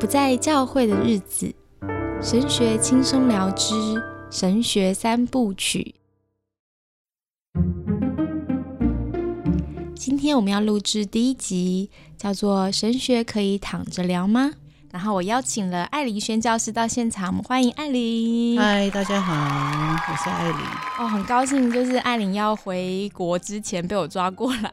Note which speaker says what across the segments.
Speaker 1: 不在教会的日子，神学轻松聊之神学三部曲。今天我们要录制第一集，叫做《神学可以躺着聊吗》。然后我邀请了艾琳宣教师到现场，我们欢迎艾琳。
Speaker 2: 嗨，大家好，我是艾琳。
Speaker 1: 哦，很高兴，就是艾琳要回国之前被我抓过来，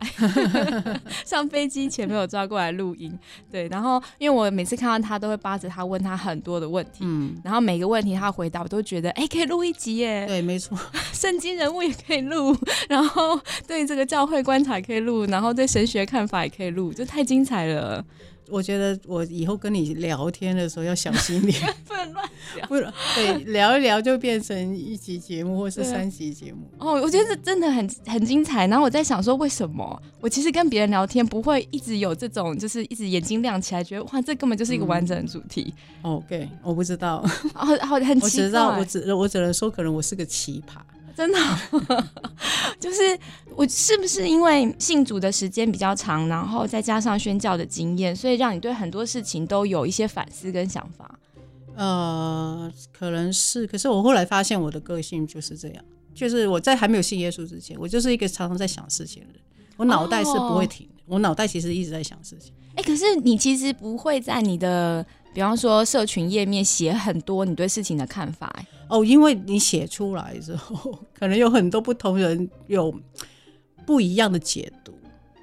Speaker 1: 上飞机前被我抓过来录音。对，然后因为我每次看到他，都会扒着他问他很多的问题，嗯，然后每个问题他回答，我都觉得，哎，可以录一集耶。
Speaker 2: 对，没错，
Speaker 1: 圣经人物也可以录，然后对这个教会观察也可以录，然后对神学看法也可以录，就太精彩了。
Speaker 2: 我觉得我以后跟你聊天的时候要小心点，
Speaker 1: 不能乱聊。
Speaker 2: 不对，聊一聊就变成一集节目或是三集节目。
Speaker 1: 哦，我觉得这真的很很精彩。然后我在想说，为什么我其实跟别人聊天不会一直有这种，就是一直眼睛亮起来，觉得哇，这根本就是一个完整的主题。
Speaker 2: OK，我不知道。
Speaker 1: 哦，好，很奇
Speaker 2: 怪。我只我只能说，可能我是个奇葩。
Speaker 1: 真的，就是我是不是因为信主的时间比较长，然后再加上宣教的经验，所以让你对很多事情都有一些反思跟想法？
Speaker 2: 呃，可能是。可是我后来发现，我的个性就是这样，就是我在还没有信耶稣之前，我就是一个常常在想事情的人，我脑袋是不会停的，我脑袋其实一直在想事情。
Speaker 1: 哎，可是你其实不会在你的。比方说，社群页面写很多你对事情的看法，
Speaker 2: 哦，因为你写出来之后，可能有很多不同人有不一样的解读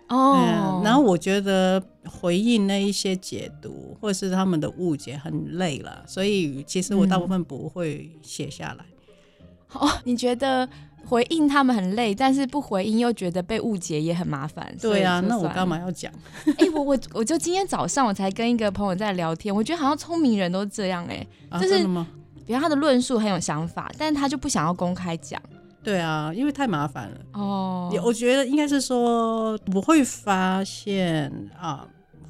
Speaker 2: 哦。然后我觉得回应那一些解读或者是他们的误解很累了，所以其实我大部分不会写下来。
Speaker 1: 哦，你觉得？回应他们很累，但是不回应又觉得被误解也很麻烦。
Speaker 2: 对啊，那我干嘛要讲？
Speaker 1: 哎，我我我就今天早上我才跟一个朋友在聊天，我觉得好像聪明人都这样哎，
Speaker 2: 就是
Speaker 1: 比如他的论述很有想法，但是他就不想要公开讲。
Speaker 2: 对啊，因为太麻烦了。哦，我觉得应该是说我会发现啊，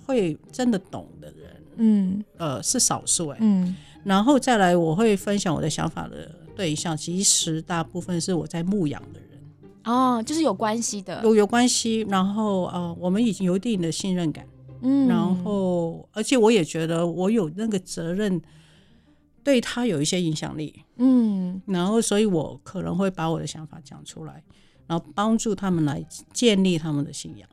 Speaker 2: 会真的懂的人，嗯，呃，是少数哎，嗯，然后再来我会分享我的想法的。对象其实大部分是我在牧养的人
Speaker 1: 哦，就是有关系的，
Speaker 2: 有有关系。然后呃，我们已经有一定的信任感，嗯，然后而且我也觉得我有那个责任对他有一些影响力，嗯，然后所以我可能会把我的想法讲出来，然后帮助他们来建立他们的信仰。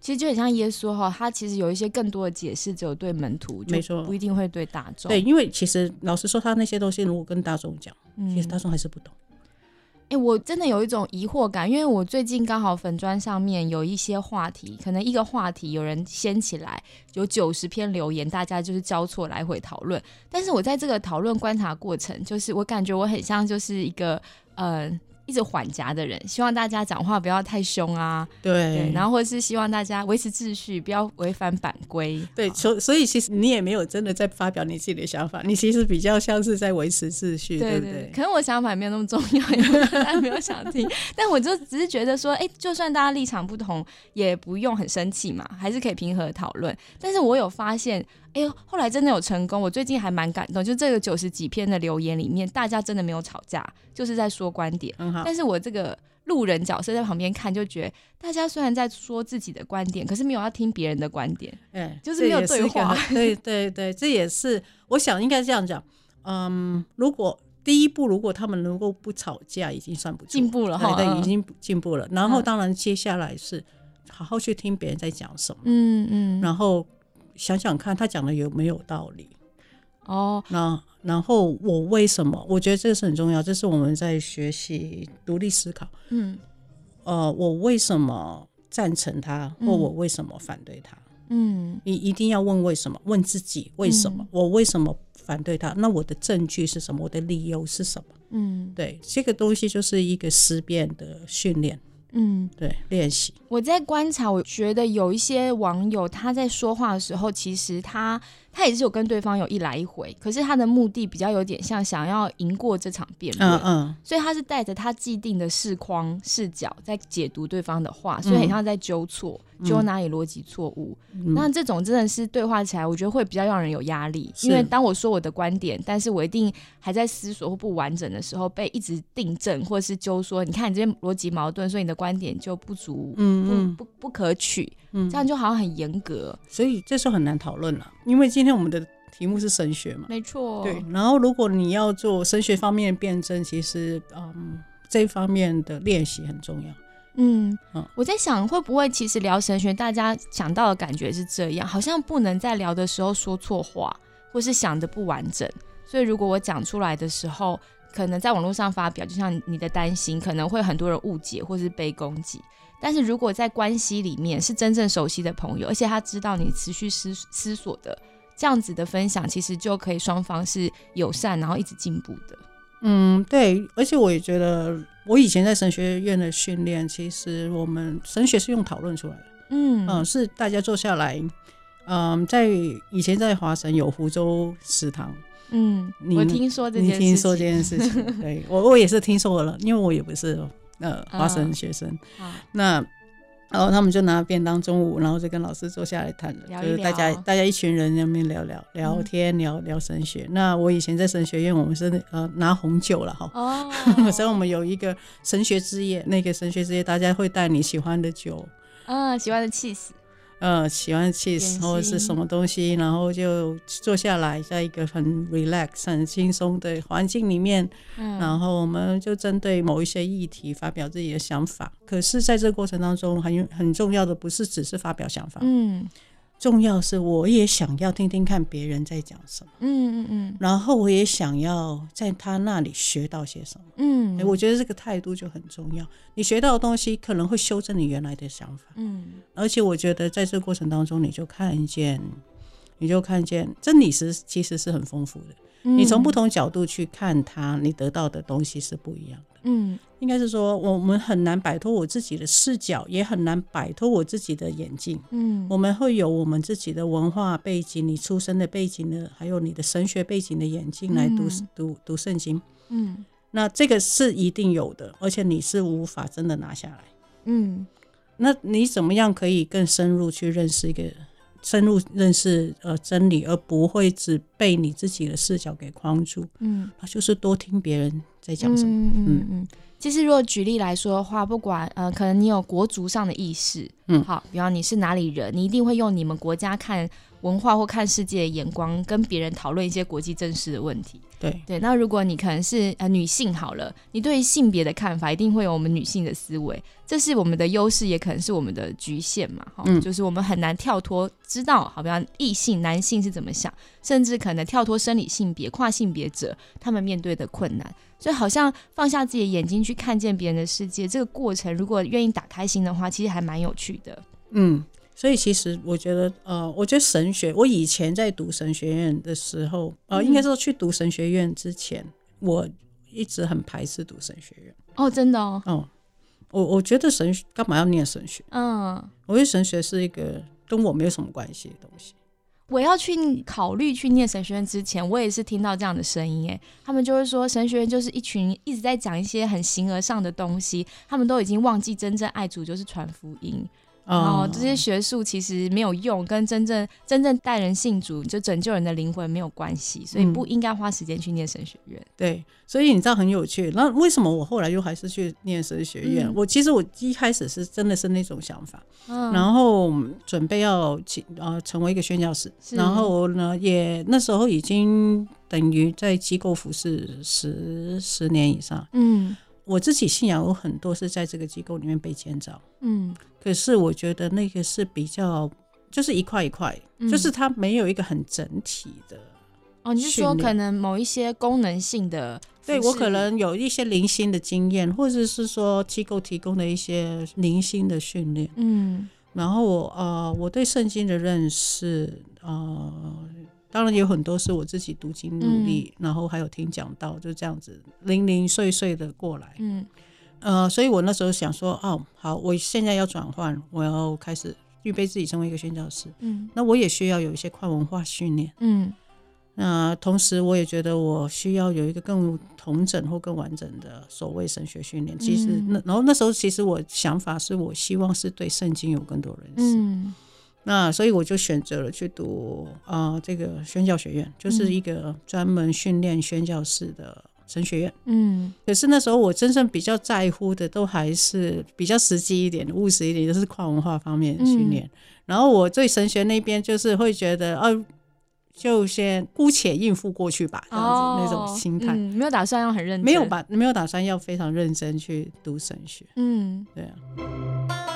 Speaker 1: 其实就很像耶稣哈，他其实有一些更多的解释，只有对门徒，
Speaker 2: 没错，
Speaker 1: 不一定会对大众。
Speaker 2: 对，因为其实老实说，他那些东西如果跟大众讲，其实大众还是不懂。
Speaker 1: 哎，我真的有一种疑惑感，因为我最近刚好粉砖上面有一些话题，可能一个话题有人掀起来，有九十篇留言，大家就是交错来回讨论。但是我在这个讨论观察过程，就是我感觉我很像就是一个呃。一直缓夹的人，希望大家讲话不要太凶啊。
Speaker 2: 对，
Speaker 1: 然后或者是希望大家维持秩序，不要违反版规。
Speaker 2: 对，所所以其实你也没有真的在发表你自己的想法，你其实比较像是在维持秩序，对不对？
Speaker 1: 可能我想法没有那么重要，大家 没有想听。但我就只是觉得说，哎，就算大家立场不同，也不用很生气嘛，还是可以平和讨论。但是我有发现。哎呦，后来真的有成功，我最近还蛮感动。就这个九十几篇的留言里面，大家真的没有吵架，就是在说观点。嗯但是我这个路人角色在旁边看，就觉得大家虽然在说自己的观点，可是没有要听别人的观点。哎，就是没有对话。
Speaker 2: 对对对，这也是我想应该这样讲。嗯，如果第一步，如果他们能够不吵架，已经算不错，
Speaker 1: 进步了哈。
Speaker 2: 对，已经进步了。然后当然接下来是好好去听别人在讲什么。嗯嗯，然后。想想看，他讲的有没有道理？哦，那然后我为什么？我觉得这个是很重要，这是我们在学习独立思考。嗯，呃，我为什么赞成他，或我为什么反对他？嗯，你一定要问为什么，问自己为什么？我为什么反对他？那我的证据是什么？我的理由是什么？嗯，对，这个东西就是一个思辨的训练。嗯，对，练习。
Speaker 1: 我在观察，我觉得有一些网友他在说话的时候，其实他。他也是有跟对方有一来一回，可是他的目的比较有点像想要赢过这场辩论，嗯嗯，所以他是带着他既定的视框视角在解读对方的话，所以很像在纠错，纠哪里逻辑错误。那这种真的是对话起来，我觉得会比较让人有压力，因为当我说我的观点，但是我一定还在思索或不完整的时候，被一直订正或者是纠说，你看你这边逻辑矛盾，所以你的观点就不足，嗯。不不不可取，这样就好像很严格，
Speaker 2: 所以这时候很难讨论了，因为今。今天我们的题目是神学嘛，
Speaker 1: 没错。
Speaker 2: 对，然后如果你要做神学方面的辩证，其实嗯，这方面的练习很重要。
Speaker 1: 嗯，我在想会不会其实聊神学，大家想到的感觉是这样，好像不能在聊的时候说错话，或是想的不完整。所以如果我讲出来的时候，可能在网络上发表，就像你的担心，可能会很多人误解或是被攻击。但是如果在关系里面是真正熟悉的朋友，而且他知道你持续思思索的这样子的分享，其实就可以双方是友善，然后一直进步的。
Speaker 2: 嗯，对，而且我也觉得，我以前在神学院的训练，其实我们神学是用讨论出来的。嗯嗯，是大家坐下来，嗯，在以前在华神有湖州食堂。
Speaker 1: 嗯，我听说这件事，
Speaker 2: 你听说这件事情，对我我也是听说了，因为我也不是呃华神学生。那然后他们就拿便当中午，然后就跟老师坐下来谈了，就是大家大家一群人在那边聊聊聊天，聊聊神学。那我以前在神学院，我们是呃拿红酒了哈，哦，所以我们有一个神学之夜，那个神学之夜，大家会带你喜欢的酒，
Speaker 1: 啊，喜欢的气势。
Speaker 2: 呃，喜欢 cheese 或者是什么东西，然后就坐下来，在一个很 relax、很轻松的环境里面，然后我们就针对某一些议题发表自己的想法。可是，在这个过程当中，很很重要的不是只是发表想法，嗯。重要是，我也想要听听看别人在讲什么，嗯嗯嗯，然后我也想要在他那里学到些什么，嗯，我觉得这个态度就很重要。你学到的东西可能会修正你原来的想法，嗯，而且我觉得在这个过程当中，你就看见，你就看见真理是其实是很丰富的。你从不同角度去看它，你得到的东西是不一样的。嗯，应该是说，我们很难摆脱我自己的视角，也很难摆脱我自己的眼镜。嗯，我们会有我们自己的文化背景、你出生的背景呢，还有你的神学背景的眼镜来读读读圣经。嗯，那这个是一定有的，而且你是无法真的拿下来。嗯，那你怎么样可以更深入去认识一个？深入认识呃真理，而不会只被你自己的视角给框住。嗯，就是多听别人在讲什么。嗯嗯嗯。
Speaker 1: 其实，如果举例来说的话，不管呃，可能你有国族上的意识，嗯，好，比方你是哪里人，你一定会用你们国家看文化或看世界的眼光，跟别人讨论一些国际政事的问题。
Speaker 2: 对。
Speaker 1: 对，那如果你可能是呃女性好了，你对性别的看法一定会有我们女性的思维，这是我们的优势，也可能是我们的局限嘛，哈，就是我们很难跳脱，知道好比方异性男性是怎么想，甚至可能跳脱生理性别跨性别者他们面对的困难，所以好像放下自己的眼睛去看见别人的世界，这个过程如果愿意打开心的话，其实还蛮有趣的，
Speaker 2: 嗯。所以其实我觉得，呃，我觉得神学，我以前在读神学院的时候，呃，应该说去读神学院之前，我一直很排斥读神学院。
Speaker 1: 哦，真的哦。
Speaker 2: 哦，我我觉得神干嘛要念神学？嗯，我觉得神学是一个跟我没有什么关系的东西。
Speaker 1: 我要去考虑去念神学院之前，我也是听到这样的声音，哎，他们就会说神学院就是一群一直在讲一些很形而上的东西，他们都已经忘记真正爱主就是传福音。哦，这些学术其实没有用，跟真正真正带人信主就拯救人的灵魂没有关系，所以不应该花时间去念神学院。
Speaker 2: 对，所以你知道很有趣。那为什么我后来又还是去念神学院？我其实我一开始是真的是那种想法，然后准备要呃成为一个宣教士，然后呢也那时候已经等于在机构服侍十十年以上。嗯。我自己信仰有很多是在这个机构里面被建造，嗯，可是我觉得那个是比较就是一块一块，就是它没有一个很整体的。
Speaker 1: 哦，你是说可能某一些功能性的？
Speaker 2: 对我可能有一些零星的经验，或者是说机构提供的一些零星的训练，嗯，然后我呃我对圣经的认识呃。当然有很多是我自己读经努力，然后还有听讲道，就这样子零零碎碎的过来。嗯，呃，所以我那时候想说，哦，好，我现在要转换，我要开始预备自己成为一个宣教师。嗯，那我也需要有一些跨文化训练。嗯，那同时我也觉得我需要有一个更同整或更完整的所谓神学训练。其实那然后那时候其实我想法是我希望是对圣经有更多认识。嗯。那所以我就选择了去读啊，这个宣教学院，就是一个专门训练宣教士的神学院。嗯，可是那时候我真正比较在乎的，都还是比较实际一点、务实一点，就是跨文化方面的训练。然后我对神学那边，就是会觉得，哦，就先姑且应付过去吧，这样子那种心态，
Speaker 1: 没有打算要很认真，
Speaker 2: 没有吧没有打算要非常认真去读神学，嗯，对啊。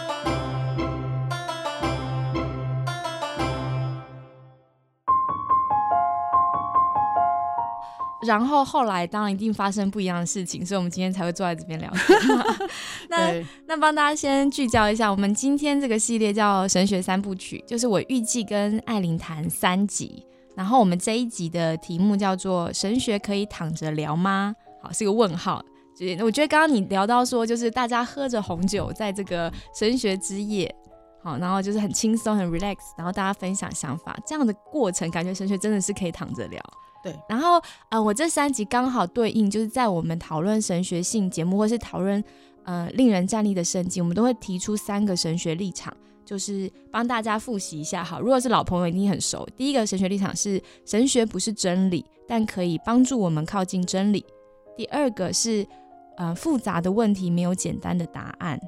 Speaker 1: 然后后来当然一定发生不一样的事情，所以我们今天才会坐在这边聊天。那那帮大家先聚焦一下，我们今天这个系列叫神学三部曲，就是我预计跟艾琳谈三集。然后我们这一集的题目叫做“神学可以躺着聊吗？”好，是个问号。就是我觉得刚刚你聊到说，就是大家喝着红酒在这个神学之夜，好，然后就是很轻松很 relax，然后大家分享想法，这样的过程感觉神学真的是可以躺着聊。
Speaker 2: 对，
Speaker 1: 然后呃，我这三集刚好对应，就是在我们讨论神学性节目，或是讨论呃令人站立的圣经，我们都会提出三个神学立场，就是帮大家复习一下。好，如果是老朋友一定很熟。第一个神学立场是神学不是真理，但可以帮助我们靠近真理。第二个是呃复杂的问题没有简单的答案。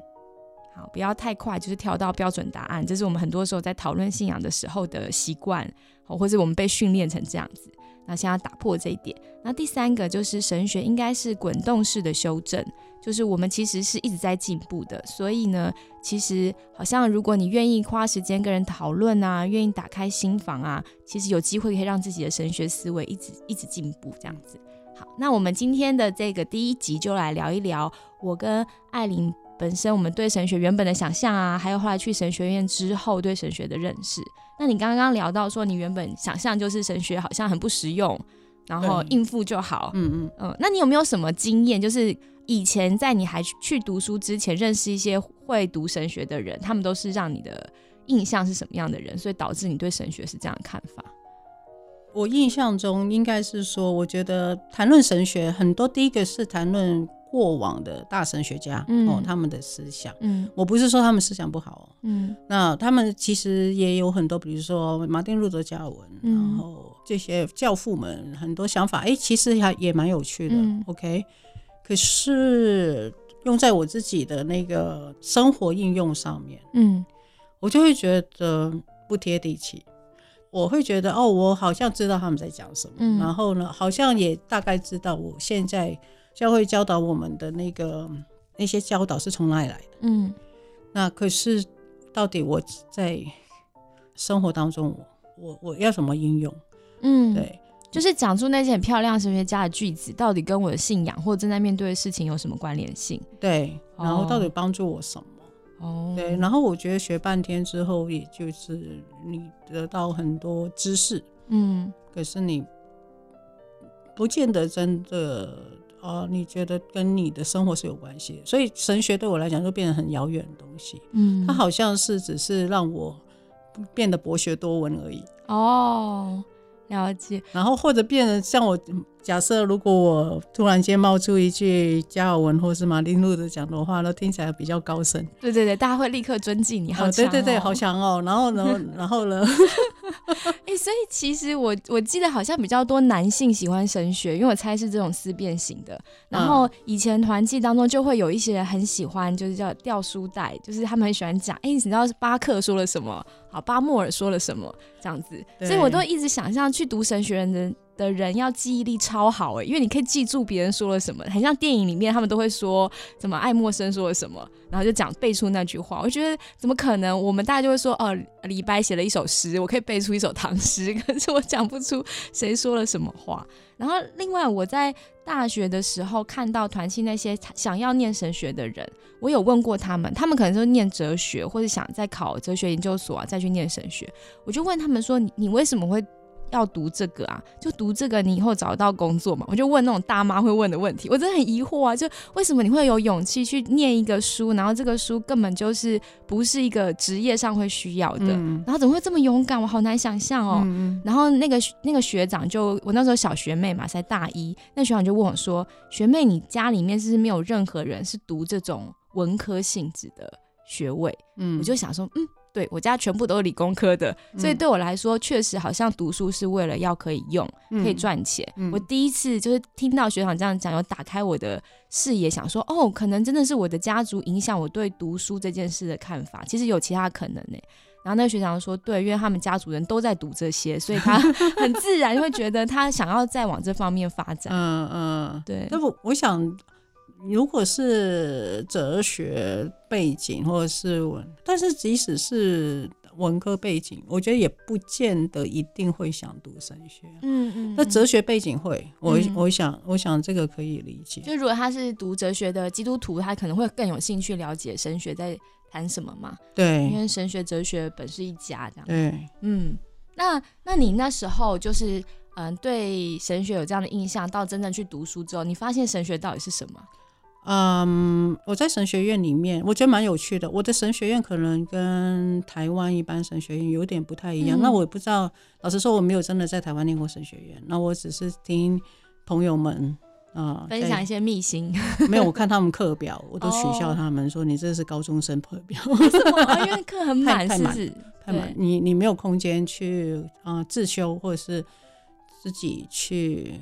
Speaker 1: 好，不要太快，就是跳到标准答案，这是我们很多时候在讨论信仰的时候的习惯，或者我们被训练成这样子。那先要打破这一点。那第三个就是神学应该是滚动式的修正，就是我们其实是一直在进步的。所以呢，其实好像如果你愿意花时间跟人讨论啊，愿意打开心房啊，其实有机会可以让自己的神学思维一直一直进步这样子。好，那我们今天的这个第一集就来聊一聊我跟艾琳本身我们对神学原本的想象啊，还有后来去神学院之后对神学的认识。那你刚刚聊到说，你原本想象就是神学好像很不实用，然后应付就好。嗯嗯嗯。那你有没有什么经验？就是以前在你还去读书之前，认识一些会读神学的人，他们都是让你的印象是什么样的人？所以导致你对神学是这样的看法？
Speaker 2: 我印象中应该是说，我觉得谈论神学很多，第一个是谈论。过往的大神学家哦，他们的思想，嗯，我不是说他们思想不好，嗯，那他们其实也有很多，比如说马丁路德加尔文，然后这些教父们很多想法，哎，其实还也蛮有趣的，OK，可是用在我自己的那个生活应用上面，嗯，我就会觉得不贴地气，我会觉得哦，我好像知道他们在讲什么，然后呢，好像也大概知道我现在。教会教导我们的那个那些教导是从哪里来的？嗯，那可是到底我在生活当中，我我我要怎么应用？嗯，对，
Speaker 1: 就是讲出那些很漂亮神学家的句子，到底跟我的信仰或正在面对的事情有什么关联性？
Speaker 2: 对，然后到底帮助我什么？哦，对，然后我觉得学半天之后，也就是你得到很多知识，嗯，可是你不见得真的。哦，你觉得跟你的生活是有关系，所以神学对我来讲就变得很遥远的东西。嗯，它好像是只是让我变得博学多闻而已。
Speaker 1: 哦，了解。
Speaker 2: 然后或者变得像我。假设如果我突然间冒出一句加尔文或是马丁路德讲的话，那听起来比较高深。
Speaker 1: 对对对，大家会立刻尊敬你。好，
Speaker 2: 对对对，好强哦。然后呢，然后呢？
Speaker 1: 哎，所以其实我我记得好像比较多男性喜欢神学，因为我猜是这种思辨型的。然后以前团契当中就会有一些人很喜欢，就是叫掉书袋，就是他们很喜欢讲，哎，你知道巴克说了什么？好，巴莫尔说了什么？这样子，所以我都一直想象去读神学人的。的人要记忆力超好哎，因为你可以记住别人说了什么，很像电影里面他们都会说什么爱默生说了什么，然后就讲背出那句话。我觉得怎么可能？我们大家就会说哦，李白写了一首诗，我可以背出一首唐诗，可是我讲不出谁说了什么话。然后另外我在大学的时候看到团契那些想要念神学的人，我有问过他们，他们可能就念哲学或者想再考哲学研究所啊，再去念神学。我就问他们说，你你为什么会？要读这个啊，就读这个，你以后找得到工作嘛？我就问那种大妈会问的问题，我真的很疑惑啊，就为什么你会有勇气去念一个书，然后这个书根本就是不是一个职业上会需要的，然后怎么会这么勇敢？我好难想象哦。然后那个那个学长就我那时候小学妹嘛，才大一，那学长就问我说：“学妹，你家里面是不是没有任何人是读这种文科性质的学位？”嗯，我就想说，嗯。对我家全部都是理工科的，所以对我来说，确实好像读书是为了要可以用，可以赚钱。我第一次就是听到学长这样讲，有打开我的视野，想说哦，可能真的是我的家族影响我对读书这件事的看法。其实有其他可能呢。然后那个学长说，对，因为他们家族人都在读这些，所以他 很自然会觉得他想要再往这方面发展。嗯嗯，对。
Speaker 2: 那我我想，如果是哲学背景或者是文，但是即使是。文科背景，我觉得也不见得一定会想读神学。嗯嗯，那哲学背景会，我我想，我想这个可以理解。
Speaker 1: 就如果他是读哲学的基督徒，他可能会更有兴趣了解神学在谈什么嘛？
Speaker 2: 对，
Speaker 1: 因为神学哲学本是一家这样。
Speaker 2: 对，
Speaker 1: 嗯，那那你那时候就是嗯，对神学有这样的印象，到真正去读书之后，你发现神学到底是什么？
Speaker 2: 嗯，我在神学院里面，我觉得蛮有趣的。我的神学院可能跟台湾一般神学院有点不太一样。那我也不知道，老实说，我没有真的在台湾念过神学院。那我只是听朋友们啊
Speaker 1: 分享一些秘辛。
Speaker 2: 没有，我看他们课表，我都取笑他们说：“你这是高中生课表。”
Speaker 1: 因为课很满，
Speaker 2: 太
Speaker 1: 满，
Speaker 2: 太满。你你没有空间去啊自修，或者是自己去。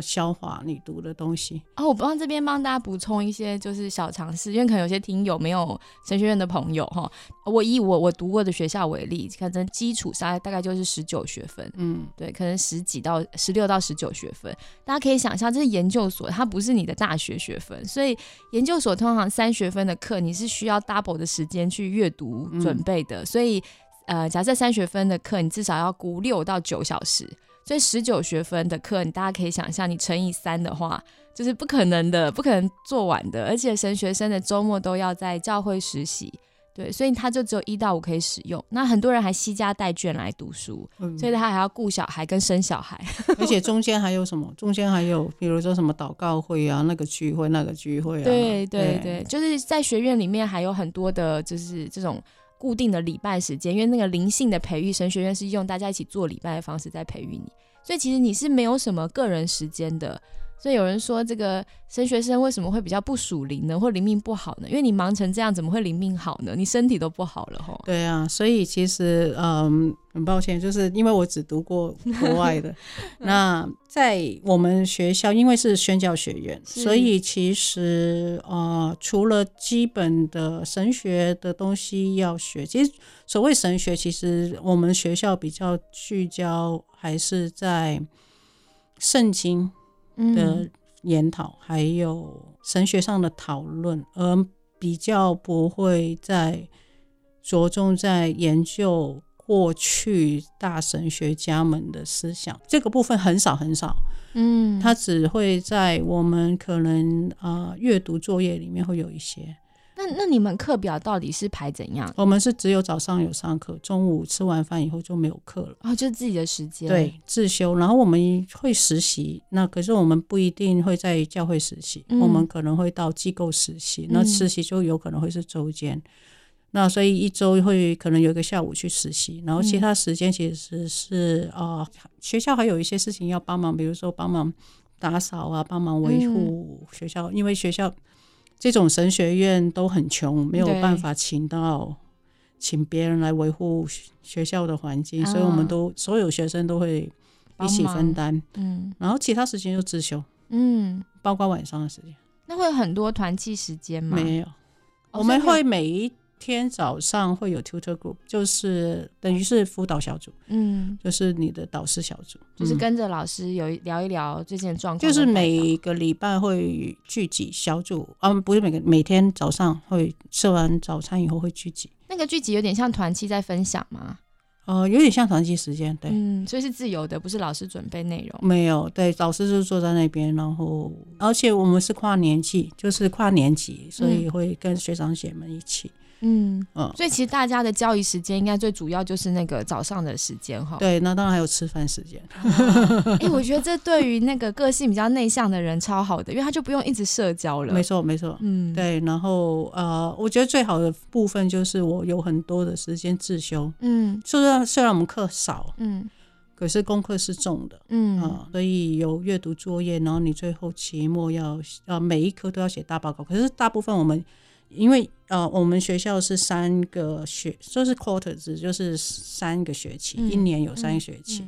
Speaker 2: 消化你读的东西
Speaker 1: 哦，我帮这边帮大家补充一些就是小常识，因为可能有些听友没有神学院的朋友哈。我以我我读过的学校为例，可能基础上大概就是十九学分，嗯，对，可能十几到十六到十九学分。大家可以想象，这是研究所，它不是你的大学学分，所以研究所通常三学分的课，你是需要 double 的时间去阅读准备的。所以，呃，假设三学分的课，你至少要估六到九小时。所以十九学分的课，你大家可以想象，你乘以三的话，就是不可能的，不可能做完的。而且神学生的周末都要在教会实习，对，所以他就只有一到五可以使用。那很多人还惜家带卷来读书，所以他还要顾小孩跟生小孩。
Speaker 2: 而且中间还有什么？中间还有比如说什么祷告会啊，那个聚会，那个聚会啊。
Speaker 1: 对对对，就是在学院里面还有很多的，就是这种。固定的礼拜时间，因为那个灵性的培育，神学院是用大家一起做礼拜的方式在培育你，所以其实你是没有什么个人时间的。所以有人说，这个神学生为什么会比较不属灵呢，或灵命不好呢？因为你忙成这样，怎么会灵命好呢？你身体都不好了吼。
Speaker 2: 对啊，所以其实嗯，很抱歉，就是因为我只读过 国外的。那在我们学校，因为是宣教学院，所以其实呃，除了基本的神学的东西要学，其实所谓神学，其实我们学校比较聚焦还是在圣经。的研讨还有神学上的讨论，而比较不会在着重在研究过去大神学家们的思想，这个部分很少很少。嗯，他只会在我们可能啊阅读作业里面会有一些。
Speaker 1: 那那你们课表到底是排怎样？
Speaker 2: 我们是只有早上有上课，中午吃完饭以后就没有课了。
Speaker 1: 哦，就是自己的时间。
Speaker 2: 对，自修。然后我们会实习，那可是我们不一定会在教会实习，我们可能会到机构实习。那实习就有可能会是周间。那所以一周会可能有一个下午去实习，然后其他时间其实是啊，学校还有一些事情要帮忙，比如说帮忙打扫啊，帮忙维护学校，因为学校。这种神学院都很穷，没有办法请到请别人来维护学校的环境，所以我们都所有学生都会一起分担，嗯，然后其他时间就自修，嗯，包括晚上的时间。
Speaker 1: 那会有很多团契时间吗？
Speaker 2: 没有，我们会每一。天早上会有 tutor group，就是等于是辅导小组，嗯，就是你的导师小组，
Speaker 1: 就是跟着老师有聊一聊最近的状况。
Speaker 2: 就是每个礼拜会聚集小组，啊，不是每个每天早上会吃完早餐以后会聚集。
Speaker 1: 那个聚集有点像团期在分享吗？
Speaker 2: 呃，有点像团期时间，对，
Speaker 1: 嗯，所以是自由的，不是老师准备内容。
Speaker 2: 没有，对，老师就坐在那边，然后而且我们是跨年级，就是跨年级，所以会跟学长姐们一起。
Speaker 1: 嗯嗯，所以其实大家的交易时间应该最主要就是那个早上的时间哈。
Speaker 2: 对，那当然还有吃饭时间。
Speaker 1: 哎，我觉得这对于那个个性比较内向的人超好的，因为他就不用一直社交了。
Speaker 2: 没错，没错。嗯，对。然后呃，我觉得最好的部分就是我有很多的时间自修。嗯，虽然虽然我们课少，嗯，可是功课是重的。嗯啊，所以有阅读作业，然后你最后期末要呃每一科都要写大报告。可是大部分我们。因为呃，我们学校是三个学，就是 quarter 制，就是三个学期，一年有三个学期，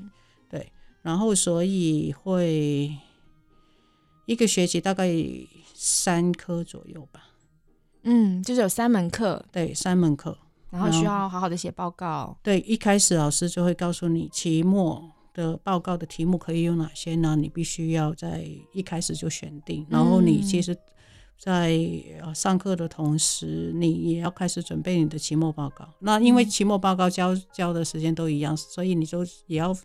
Speaker 2: 对，然后所以会一个学期大概三科左右吧，
Speaker 1: 嗯，就是有三门课，
Speaker 2: 对，三门课，
Speaker 1: 然后需要好好的写报告。
Speaker 2: 对，一开始老师就会告诉你期末的报告的题目可以有哪些呢？你必须要在一开始就选定，然后你其实，在上课的同时，你也要开始准备你的期末报告。那因为期末报告交交的时间都一样，所以你就也要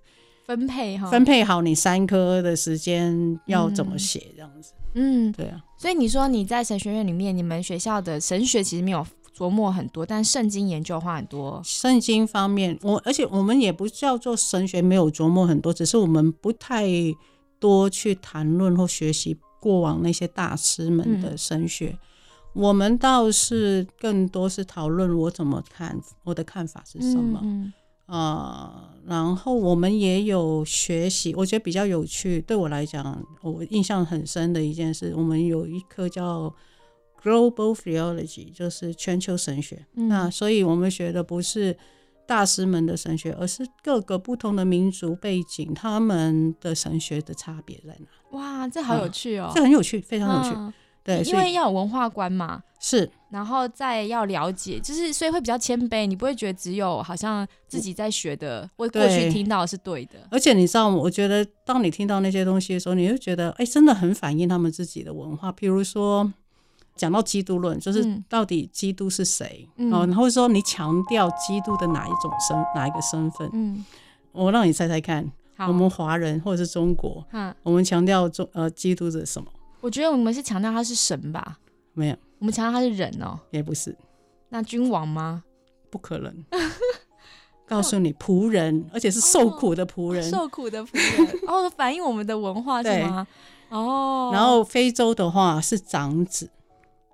Speaker 1: 分配哈，
Speaker 2: 分配好你三科的时间要怎么写这样子。嗯，对啊。
Speaker 1: 所以你说你在神学院里面，你们学校的神学其实没有。琢磨很多，但圣经研究花很多。
Speaker 2: 圣经方面，我而且我们也不叫做神学没有琢磨很多，只是我们不太多去谈论或学习过往那些大师们的神学。我们倒是更多是讨论我怎么看，我的看法是什么啊。然后我们也有学习，我觉得比较有趣。对我来讲，我印象很深的一件事，我们有一科叫。Global theology 就是全球神学，那所以我们学的不是大师们的神学，而是各个不同的民族背景他们的神学的差别在哪？
Speaker 1: 哇，这好有趣哦！
Speaker 2: 这很有趣，非常有趣。对，
Speaker 1: 因为要有文化观嘛，
Speaker 2: 是，
Speaker 1: 然后再要了解，就是所以会比较谦卑，你不会觉得只有好像自己在学的，我过去听到是对的。
Speaker 2: 而且你知道吗，我觉得当你听到那些东西的时候，你就觉得，哎，真的很反映他们自己的文化，譬如说。讲到基督论，就是到底基督是谁？哦，然后说你强调基督的哪一种身，哪一个身份？嗯，我让你猜猜看，我们华人或者是中国，嗯，我们强调中呃基督是什么？
Speaker 1: 我觉得我们是强调他是神吧？
Speaker 2: 没有，
Speaker 1: 我们强调他是人哦，
Speaker 2: 也不是。
Speaker 1: 那君王吗？
Speaker 2: 不可能。告诉你，仆人，而且是受苦的仆人，
Speaker 1: 受苦的仆人。哦，反映我们的文化是吗？
Speaker 2: 哦。然后非洲的话是长子。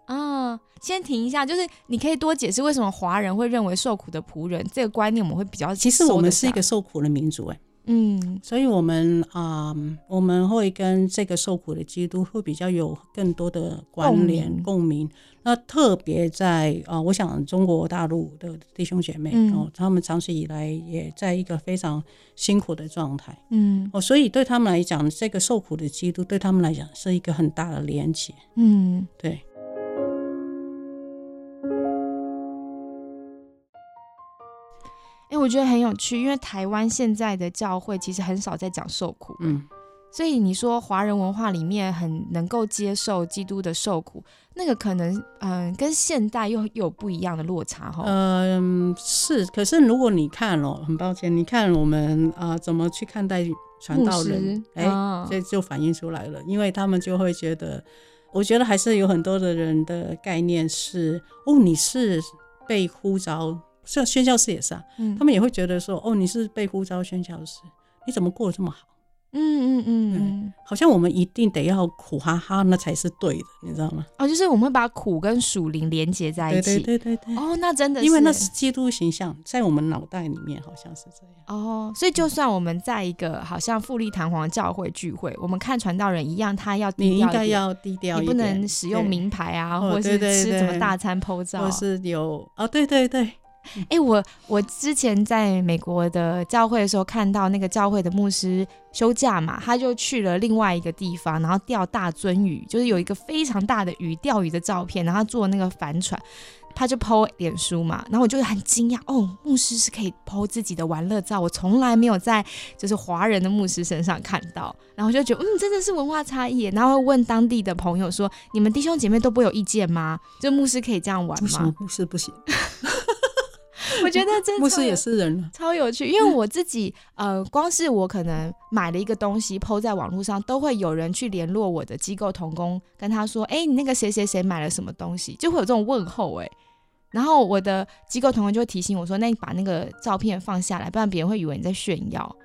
Speaker 1: 啊，先停一下，就是你可以多解释为什么华人会认为受苦的仆人这个观念，我们会比较。
Speaker 2: 其实我们是一个受苦的民族，哎，嗯，所以我们啊，我们会跟这个受苦的基督会比较有更多的关联共鸣。那特别在啊，我想中国大陆的弟兄姐妹哦，他们长期以来也在一个非常辛苦的状态，嗯，哦，所以对他们来讲，这个受苦的基督对他们来讲是一个很大的连结，嗯，对。
Speaker 1: 哎，我觉得很有趣，因为台湾现在的教会其实很少在讲受苦，嗯，所以你说华人文化里面很能够接受基督的受苦，那个可能嗯跟现代又有不一样的落差哈。
Speaker 2: 嗯，是，可是如果你看哦，很抱歉，你看我们啊怎么去看待传道人，哎，这就反映出来了，因为他们就会觉得，我觉得还是有很多的人的概念是，哦，你是被呼召。像宣教师也是啊，嗯他们也会觉得说，哦，你是被呼召宣教师，你怎么过得这么好？嗯嗯嗯，好像我们一定得要苦哈哈，那才是对的，你知道吗？
Speaker 1: 哦，就是我们会把苦跟属灵连接在一
Speaker 2: 起。对对对对。
Speaker 1: 哦，那真的，
Speaker 2: 因为那是基督形象，在我们脑袋里面好像是这样。
Speaker 1: 哦，所以就算我们在一个好像富丽堂皇的教会聚会，我们看传道人一样，他要
Speaker 2: 你应该要低调，
Speaker 1: 你不能使用名牌啊，或者是吃什么大餐剖照，
Speaker 2: 或是有哦，对对对。
Speaker 1: 哎，我我之前在美国的教会的时候，看到那个教会的牧师休假嘛，他就去了另外一个地方，然后钓大鳟鱼，就是有一个非常大的鱼钓鱼的照片，然后坐那个帆船，他就 PO 脸书嘛，然后我就很惊讶，哦，牧师是可以 PO 自己的玩乐照，我从来没有在就是华人的牧师身上看到，然后就觉得嗯，真的是文化差异，然后问当地的朋友说，你们弟兄姐妹都不有意见吗？就牧师可以这样玩吗？
Speaker 2: 牧师不行。
Speaker 1: 我觉得这
Speaker 2: 牧师也是人，
Speaker 1: 超有趣。因为我自己，呃，光是我可能买了一个东西抛在网络上，都会有人去联络我的机构同工，跟他说：“哎，你那个谁谁谁买了什么东西？”就会有这种问候。哎，然后我的机构同工就会提醒我说：“那你把那个照片放下来，不然别人会以为你在炫耀。”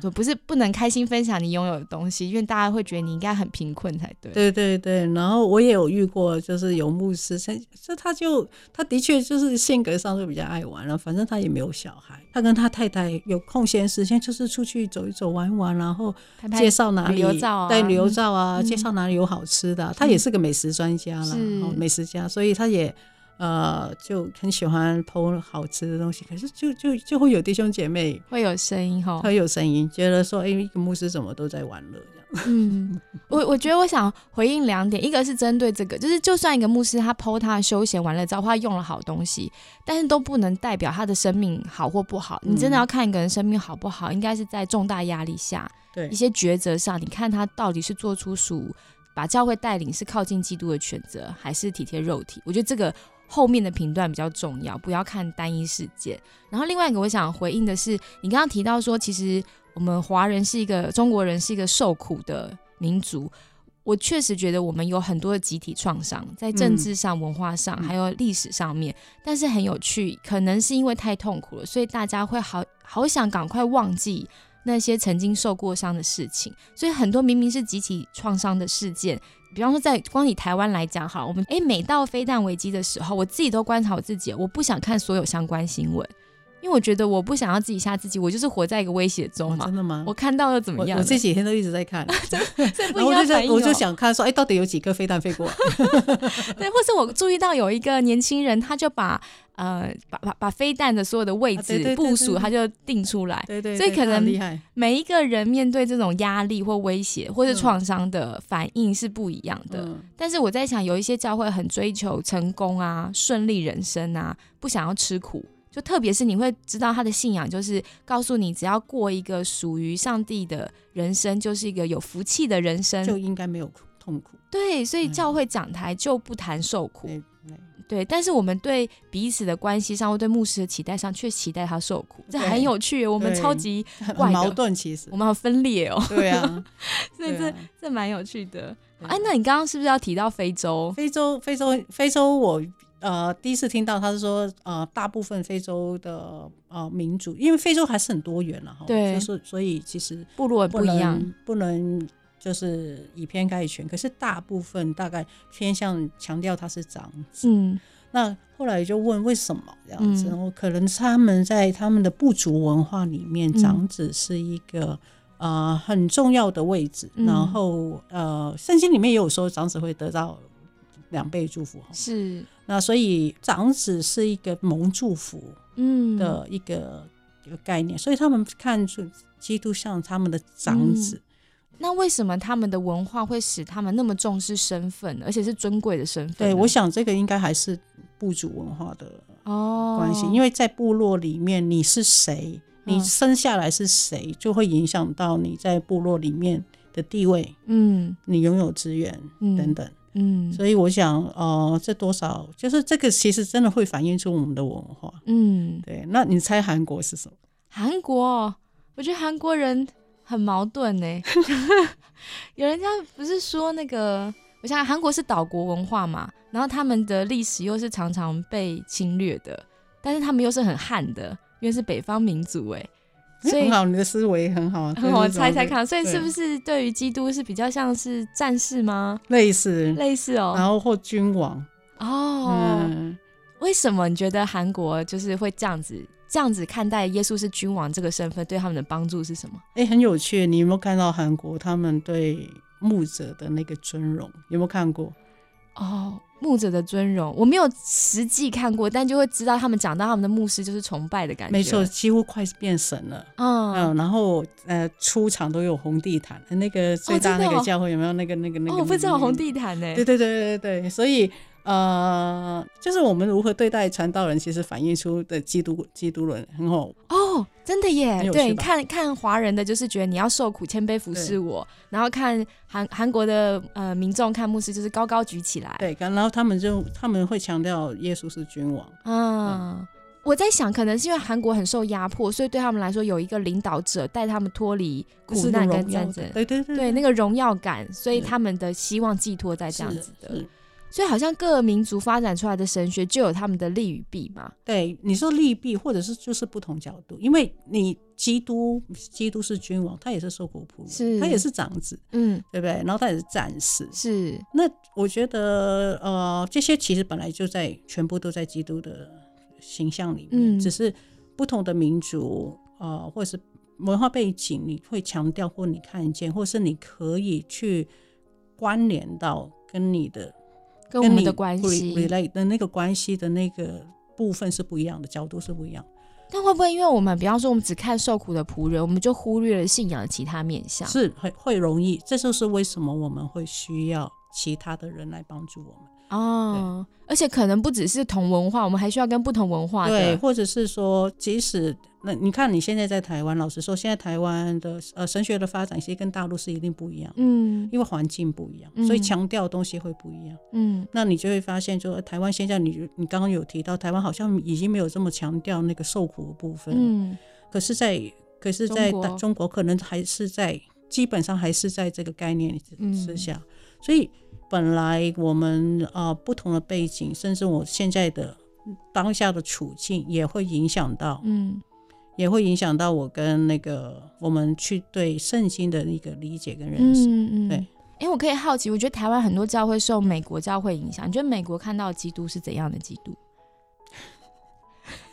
Speaker 1: 就不是不能开心分享你拥有的东西，因为大家会觉得你应该很贫困才对。
Speaker 2: 对对对，然后我也有遇过，就是有牧师，这他就他的确就是性格上就比较爱玩了，反正他也没有小孩，他跟他太太有空闲时间就是出去走一走玩一玩，然后介绍哪里带旅游照啊，介绍哪里有好吃的，他也是个美食专家了，美食家，所以他也。呃，就很喜欢剖好吃的东西，可是就就就会有弟兄姐妹
Speaker 1: 会有声音哈，
Speaker 2: 会有声音，觉得说，哎，一个牧师怎么都在玩乐这样。
Speaker 1: 嗯，我我觉得我想回应两点，一个是针对这个，就是就算一个牧师他剖他的休闲玩乐照，他用了好东西，但是都不能代表他的生命好或不好。你真的要看一个人生命好不好，应该是在重大压力下，
Speaker 2: 对
Speaker 1: 一些抉择上，你看他到底是做出属把教会带领是靠近基督的选择，还是体贴肉体？我觉得这个。后面的评断比较重要，不要看单一事件。然后另外一个我想回应的是，你刚刚提到说，其实我们华人是一个中国人是一个受苦的民族。我确实觉得我们有很多的集体创伤，在政治上、文化上，还有历史上面。但是很有趣，可能是因为太痛苦了，所以大家会好好想赶快忘记那些曾经受过伤的事情。所以很多明明是集体创伤的事件。比方说，在光以台湾来讲，哈，我们诶，每到飞弹危机的时候，我自己都观察我自己，我不想看所有相关新闻。因为我觉得我不想要自己吓自己，我就是活在一个威胁中嘛。
Speaker 2: 真的吗？
Speaker 1: 我看到了怎么样？
Speaker 2: 我这几天都一直在看，
Speaker 1: 然后
Speaker 2: 我就我就想看说，哎，到底有几颗飞弹飞过？
Speaker 1: 对，或是我注意到有一个年轻人，他就把呃把把把飞弹的所有的位置部署，他就定出来。
Speaker 2: 对对。
Speaker 1: 所以可能每一个人面对这种压力或威胁或是创伤的反应是不一样的。但是我在想，有一些教会很追求成功啊、顺利人生啊，不想要吃苦。就特别是你会知道他的信仰，就是告诉你，只要过一个属于上帝的人生，就是一个有福气的人生，
Speaker 2: 就应该没有痛苦。
Speaker 1: 对，所以教会讲台就不谈受苦。
Speaker 2: 对，
Speaker 1: 对。但是我们对彼此的关系上，或对牧师的期待上，却期待他受苦，这很有趣。我们超级
Speaker 2: 矛盾，其实
Speaker 1: 我们好分裂哦。
Speaker 2: 对啊，
Speaker 1: 所以这这蛮有趣的。哎，那你刚刚是不是要提到非洲？
Speaker 2: 非洲，非洲，非洲，我。呃，第一次听到他是说，呃，大部分非洲的呃民族，因为非洲还是很多元了哈，
Speaker 1: 对，
Speaker 2: 就是所以其实
Speaker 1: 部落不一样，
Speaker 2: 不能就是以偏概全。可是大部分大概偏向强调他是长子，嗯，那后来就问为什么这样子，然后可能他们在他们的部族文化里面，长子是一个呃很重要的位置，然后呃圣经里面也有说长子会得到。两倍祝福
Speaker 1: 是。
Speaker 2: 那所以长子是一个蒙祝福嗯。的一个一个概念，所以他们看出基督像他们的长子。
Speaker 1: 那为什么他们的文化会使他们那么重视身份，而且是尊贵的身份？
Speaker 2: 对，我想这个应该还是部族文化的哦。关系，因为在部落里面你是谁，你生下来是谁，就会影响到你在部落里面的地位，嗯，你拥有资源等等。嗯，所以我想，呃，这多少就是这个，其实真的会反映出我们的文化。嗯，对。那你猜韩国是什么？
Speaker 1: 韩国，我觉得韩国人很矛盾呢。有人家不是说那个，我想韩国是岛国文化嘛，然后他们的历史又是常常被侵略的，但是他们又是很汉的，因为是北方民族，哎。
Speaker 2: 很好，你的思维很好，
Speaker 1: 很好猜猜看。所以是不是对于基督是比较像是战士吗？
Speaker 2: 类似，
Speaker 1: 类似哦。
Speaker 2: 然后或君王
Speaker 1: 哦。为什么你觉得韩国就是会这样子这样子看待耶稣是君王这个身份对他们的帮助是什么？
Speaker 2: 哎，很有趣。你有没有看到韩国他们对牧者的那个尊荣？有没有看过？
Speaker 1: 哦。牧者的尊荣，我没有实际看过，但就会知道他们讲到他们的牧师就是崇拜的感觉。
Speaker 2: 没错，几乎快变神了。嗯嗯，然后呃，出场都有红地毯，那个最大那个教会有没有那个那个那个？
Speaker 1: 我不知道红地毯呢。
Speaker 2: 对对对对对，所以。呃，就是我们如何对待传道人，其实反映出的基督基督论很好
Speaker 1: 哦，真的耶。对，看看华人的，就是觉得你要受苦，谦卑服侍我；然后看韩韩国的呃民众看牧师，就是高高举起来。
Speaker 2: 对，然后他们就他们会强调耶稣是君王。
Speaker 1: 嗯，我在想，可能是因为韩国很受压迫，所以对他们来说有一个领导者带他们脱离苦难跟战争，
Speaker 2: 对对对，
Speaker 1: 那个荣耀感，所以他们的希望寄托在这样子的。所以好像各民族发展出来的神学就有他们的利与弊嘛？
Speaker 2: 对，你说利弊，或者是就是不同角度，因为你基督，基督是君王，他也是受苦仆，
Speaker 1: 是，
Speaker 2: 他也是长子，嗯，对不对？然后他也是战士，
Speaker 1: 是。
Speaker 2: 那我觉得，呃，这些其实本来就在全部都在基督的形象里面，只是不同的民族，呃，或者是文化背景，你会强调或你看见，或是你可以去关联到跟你的。
Speaker 1: 跟我们的关系
Speaker 2: ，relate 的那个关系的那个部分是不一样的，角度是不一样。
Speaker 1: 但会不会因为我们，比方说我们只看受苦的仆人，我们就忽略了信仰的其他面向？
Speaker 2: 是会会容易，这就是为什么我们会需要其他的人来帮助我们。
Speaker 1: 哦，而且可能不只是同文化，我们还需要跟不同文化
Speaker 2: 对，或者是说，即使那你看你现在在台湾，老实说，现在台湾的呃神学的发展其实跟大陆是一定不一样，嗯，因为环境不一样，所以强调的东西会不一样，嗯，那你就会发现，就台湾现在你你刚刚有提到，台湾好像已经没有这么强调那个受苦的部分，嗯，可是，在可是在中国。可能还是在基本上还是在这个概念之下，所以。本来我们啊不同的背景，甚至我现在的当下的处境，也会影响到，嗯，也会影响到我跟那个我们去对圣经的一个理解跟认识。嗯嗯，对。
Speaker 1: 哎，我可以好奇，我觉得台湾很多教会受美国教会影响，你觉得美国看到基督是怎样的基督？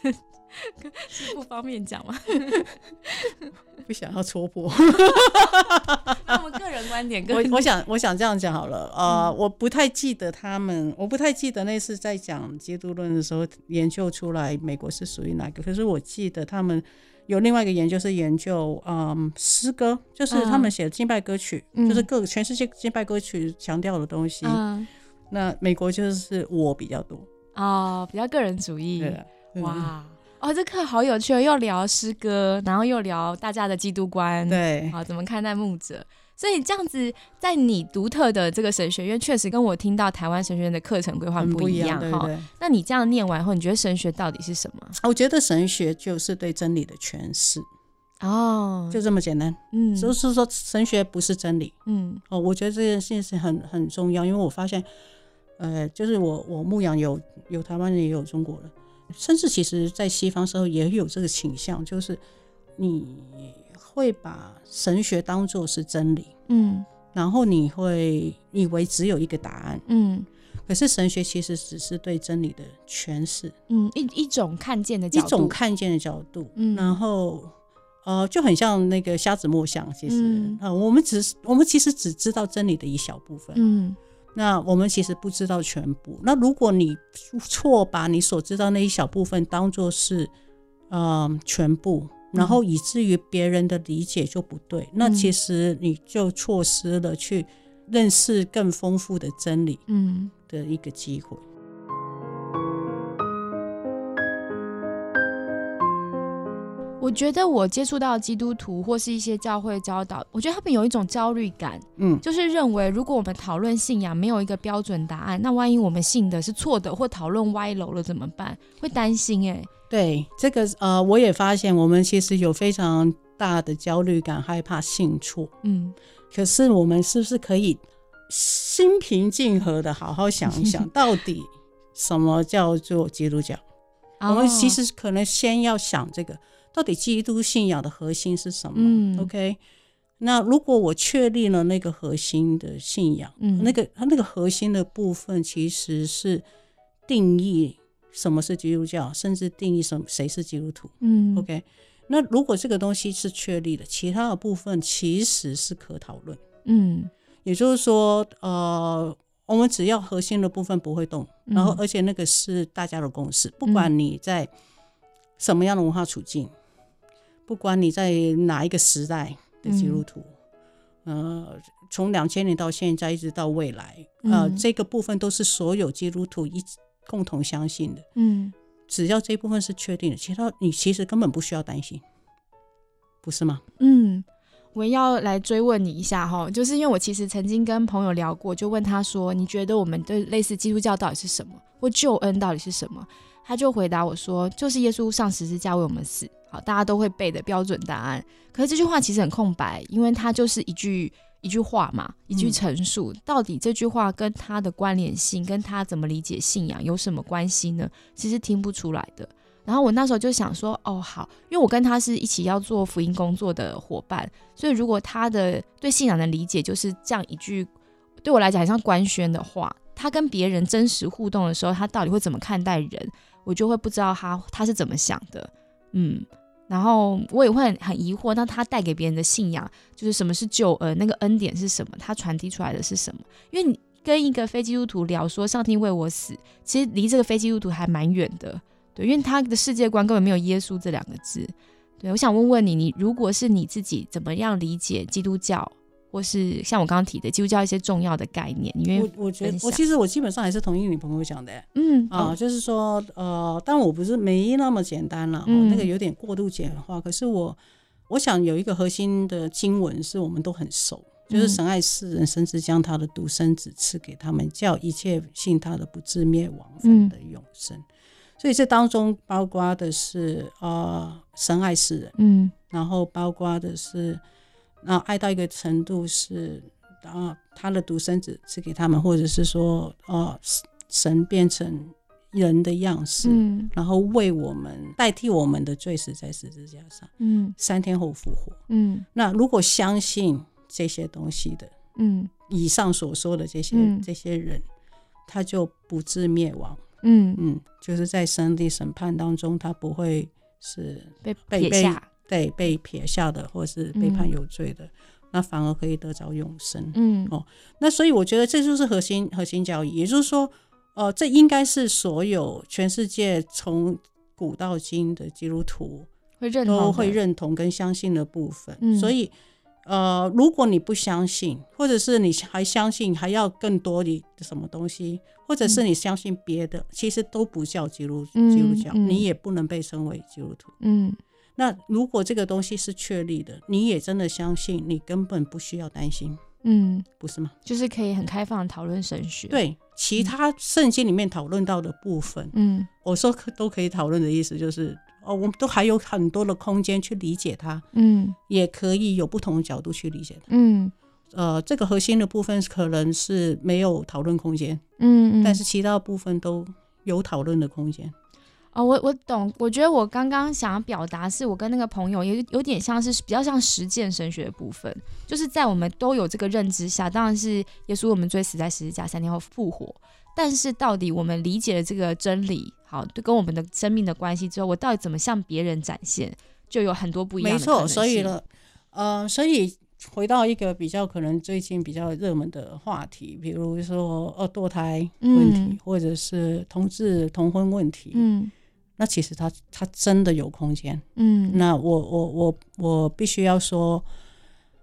Speaker 1: 是不方便讲吗？
Speaker 2: 不想要戳破。
Speaker 1: 那我们个人观点，
Speaker 2: 我我想我想这样讲好了。呃，我不太记得他们，我不太记得那次在讲基督论的时候研究出来美国是属于哪个。可是我记得他们有另外一个研究是研究嗯诗歌，就是他们写的敬拜歌曲，就是各全世界敬拜歌曲强调的东西。那美国就是我比较多
Speaker 1: 哦，比较个人主义。对哇。哦，这课好有趣哦！又聊诗歌，然后又聊大家的基督观，
Speaker 2: 对，
Speaker 1: 好怎么看待牧者？所以这样子，在你独特的这个神学院，确实跟我听到台湾神学院的课程规划不一样哈。那你这样念完后，你觉得神学到底是什么？
Speaker 2: 我觉得神学就是对真理的诠释哦，就这么简单。嗯，就是说神学不是真理。嗯，哦，我觉得这件事情很很重要，因为我发现，呃，就是我我牧养有有台湾人，也有中国人。甚至其实，在西方社会也有这个倾向，就是你会把神学当做是真理，嗯，然后你会以为只有一个答案，嗯，可是神学其实只是对真理的诠释，
Speaker 1: 嗯，一一种看见的角
Speaker 2: 度，一种看见的角度，嗯，然后呃，就很像那个瞎子摸象，其实啊，我们只是我们其实只知道真理的一小部分，嗯。那我们其实不知道全部。那如果你错把你所知道那一小部分当做是，嗯，全部，然后以至于别人的理解就不对，那其实你就错失了去认识更丰富的真理，嗯，的一个机会。
Speaker 1: 我觉得我接触到基督徒或是一些教会教导，我觉得他们有一种焦虑感，嗯，就是认为如果我们讨论信仰没有一个标准答案，那万一我们信的是错的，或讨论歪楼了怎么办？会担心哎。
Speaker 2: 对这个呃，我也发现我们其实有非常大的焦虑感，害怕信错，嗯。可是我们是不是可以心平静和的好好想一想，到底什么叫做基督教？我们其实可能先要想这个。到底基督信仰的核心是什么？OK，那如果我确立了那个核心的信仰，嗯，那个它那个核心的部分其实是定义什么是基督教，甚至定义什谁是基督徒。嗯，OK，那如果这个东西是确立的，其他的部分其实是可讨论。嗯，也就是说，呃，我们只要核心的部分不会动，然后而且那个是大家的共识，不管你在什么样的文化处境。不管你在哪一个时代的基督徒，呃，从两千年到现在一直到未来，呃，这个部分都是所有基督徒一共同相信的。嗯，只要这部分是确定的，其他你其实根本不需要担心，不是吗？
Speaker 1: 嗯，我要来追问你一下哈，就是因为我其实曾经跟朋友聊过，就问他说：“你觉得我们对类似基督教到底是什么，或救恩到底是什么？”他就回答我说：“就是耶稣上十字架为我们死。”好，大家都会背的标准答案。可是这句话其实很空白，因为它就是一句一句话嘛，一句陈述。到底这句话跟他的关联性，跟他怎么理解信仰有什么关系呢？其实听不出来的。然后我那时候就想说，哦，好，因为我跟他是一起要做福音工作的伙伴，所以如果他的对信仰的理解就是这样一句，对我来讲很像官宣的话，他跟别人真实互动的时候，他到底会怎么看待人，我就会不知道他他是怎么想的，嗯。然后我也会很疑惑，那他带给别人的信仰就是什么是救恩？那个恩典是什么？他传递出来的是什么？因为你跟一个非基督徒聊说上帝为我死，其实离这个非基督徒还蛮远的，对，因为他的世界观根本没有耶稣这两个字。对，我想问问你，你如果是你自己怎么样理解基督教，或是像我刚刚提的基督教一些重要的概念？因为
Speaker 2: 我我觉得我其实我基本上还是同意你朋友讲的，嗯啊，就是说呃，但我不是没那么简单了，那个有点过度简化。可是我我想有一个核心的经文是我们都很熟，就是神爱世人，甚至将他的独生子赐给他们，叫一切信他的不至灭亡，反得永生。所以这当中包括的是呃神爱世人，嗯，然后包括的是，那爱到一个程度是，啊他的独生子赐给他们，或者是说，啊神变成人的样式，嗯，然后为我们代替我们的罪死在十字架上，嗯，三天后复活，嗯，那如果相信这些东西的，嗯，以上所说的这些这些人，他就不致灭亡。嗯。嗯，就是在上帝审判当中，他不会是
Speaker 1: 被被撇下，
Speaker 2: 对，被撇下的，或是被判有罪的，那反而可以得着永生。嗯哦，那所以我觉得这就是核心核心教义，也就是说，呃，这应该是所有全世界从古到今的基督徒
Speaker 1: 会认都
Speaker 2: 会认同跟相信的部分。所以。呃，如果你不相信，或者是你还相信，还要更多的什么东西，或者是你相信别的，其实都不叫基督基督教，你也不能被称为基督徒。嗯，那如果这个东西是确立的，你也真的相信，你根本不需要担心。嗯，不是吗？
Speaker 1: 就是可以很开放的讨论神学。
Speaker 2: 对，其他圣经里面讨论到的部分，嗯，我说都可以讨论的意思就是。哦，我们都还有很多的空间去理解它，嗯，也可以有不同的角度去理解它，嗯，呃，这个核心的部分可能是没有讨论空间，嗯，但是其他部分都有讨论的空间。
Speaker 1: 哦，我我懂，我觉得我刚刚想要表达是我跟那个朋友有有点像是比较像实践神学的部分，就是在我们都有这个认知下，当然是耶稣我们追死在十字架，三天后复活。但是到底我们理解了这个真理，好，对，跟我们的生命的关系之后，我到底怎么向别人展现，就有很多不一样。
Speaker 2: 没错，所以呢，呃，所以回到一个比较可能最近比较热门的话题，比如说呃堕胎问题，或者是同志同婚问题，嗯，那其实它它真的有空间，嗯，那我我我我必须要说。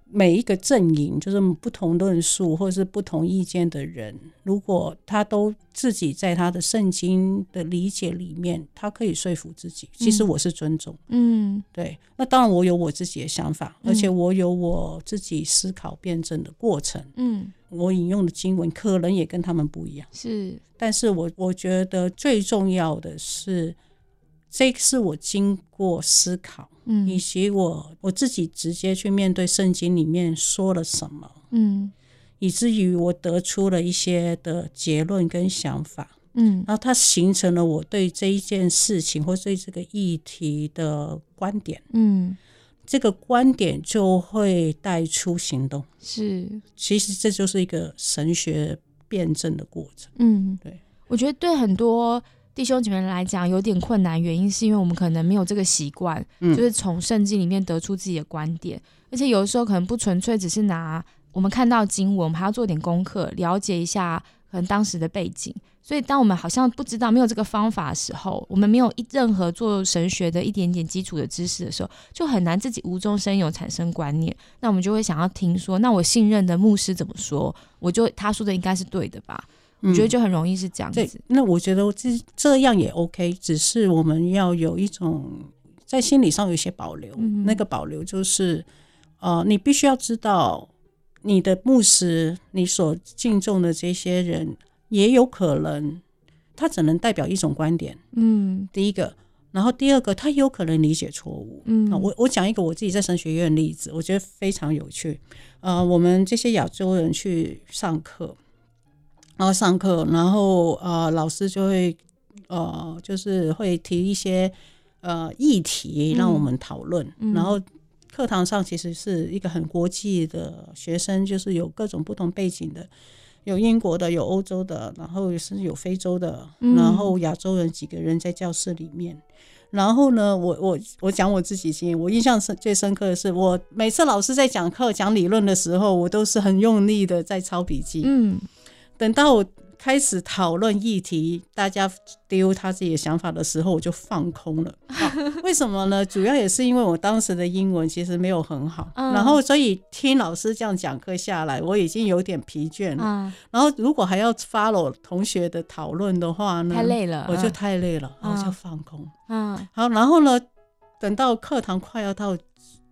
Speaker 2: 每一个阵营，就是不同论述或者是不同意见的人，如果他都自己在他的圣经的理解里面，他可以说服自己。其实我是尊重，嗯，对。那当然，我有我自己的想法，而且我有我自己思考辩证的过程。嗯，我引用的经文可能也跟他们不一样，
Speaker 1: 是。
Speaker 2: 但是我我觉得最重要的是。这是我经过思考，嗯，以及我我自己直接去面对圣经里面说了什么，嗯，以至于我得出了一些的结论跟想法，嗯，然后它形成了我对这一件事情或对这个议题的观点，嗯，这个观点就会带出行动，
Speaker 1: 是，
Speaker 2: 其实这就是一个神学辩证的过程，嗯，对，
Speaker 1: 我觉得对很多。弟兄姐妹来讲有点困难，原因是因为我们可能没有这个习惯，就是从圣经里面得出自己的观点，而且有的时候可能不纯粹只是拿我们看到经文，我们还要做点功课，了解一下可能当时的背景。所以，当我们好像不知道没有这个方法的时候，我们没有一任何做神学的一点点基础的知识的时候，就很难自己无中生有产生观念。那我们就会想要听说，那我信任的牧师怎么说，我就他说的应该是对的吧。我觉得就很容易是这样子。
Speaker 2: 那我觉得这这样也 OK，只是我们要有一种在心理上有一些保留。那个保留就是，呃，你必须要知道，你的牧师，你所敬重的这些人，也有可能他只能代表一种观点。嗯，第一个，然后第二个，他有可能理解错误。嗯，我我讲一个我自己在神学院的例子，我觉得非常有趣。呃，我们这些亚洲人去上课。然后上课，然后呃，老师就会呃，就是会提一些呃议题让我们讨论。然后课堂上其实是一个很国际的学生，就是有各种不同背景的，有英国的，有欧洲的，然后甚至有非洲的，然后亚洲人几个人在教室里面。然后呢，我我我讲我自己经验，我印象深最深刻的是，我每次老师在讲课讲理论的时候，我都是很用力的在抄笔记。嗯。等到我。开始讨论议题，大家丢他自己的想法的时候，我就放空了。为什么呢？主要也是因为我当时的英文其实没有很好，然后所以听老师这样讲课下来，我已经有点疲倦了。然后如果还要 follow 同学的讨论的话呢，
Speaker 1: 太累了，
Speaker 2: 我就太累了，然后就放空。嗯，好，然后呢，等到课堂快要到。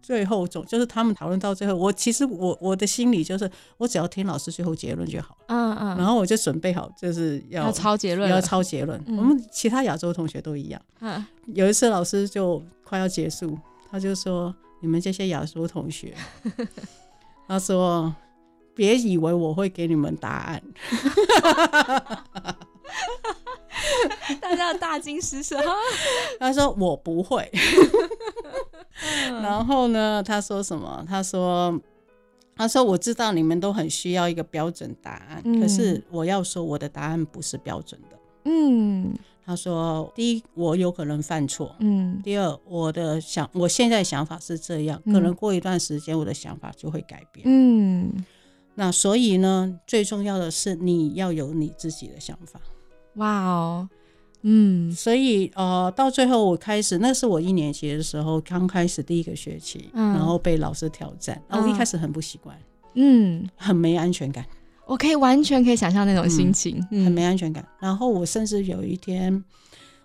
Speaker 2: 最后总就是他们讨论到最后，我其实我我的心里就是，我只要听老师最后结论就好嗯嗯。然后我就准备好，就是要
Speaker 1: 抄结论，
Speaker 2: 要抄结论。我们其他亚洲同学都一样。嗯。有一次老师就快要结束，他就说：“你们这些亚洲同学，他说别以为我会给你们答案。”
Speaker 1: 大家大惊失色。
Speaker 2: 他说：“我不会。”然后呢？他说什么？他说：“他说我知道你们都很需要一个标准答案，可是我要说我的答案不是标准的。”嗯，他说：“第一，我有可能犯错。嗯，第二，我的想我现在想法是这样，可能过一段时间我的想法就会改变。嗯，那所以呢，最重要的是你要有你自己的想法。哇哦！”嗯，所以呃，到最后我开始，那是我一年级的时候，刚开始第一个学期，然后被老师挑战，然后我一开始很不习惯，嗯，很没安全感。
Speaker 1: 我可以完全可以想象那种心情，
Speaker 2: 很没安全感。然后我甚至有一天，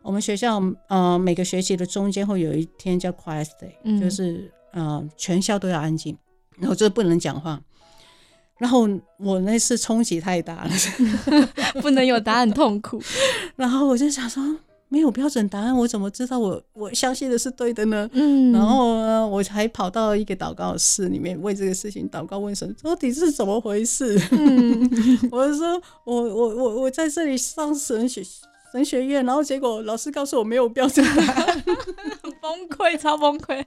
Speaker 2: 我们学校呃每个学期的中间会有一天叫 quiet day，就是呃全校都要安静，然后就是不能讲话。然后我那次冲击太大了
Speaker 1: 不能有答案痛苦。
Speaker 2: 然后我就想说，没有标准答案，我怎么知道我我相信的是对的呢？嗯。然后呢，我还跑到一个祷告室里面为这个事情祷告，问神到底是怎么回事？嗯。我就说我我我我在这里上神学神学院，然后结果老师告诉我没有标准答案，
Speaker 1: 崩溃，超崩溃。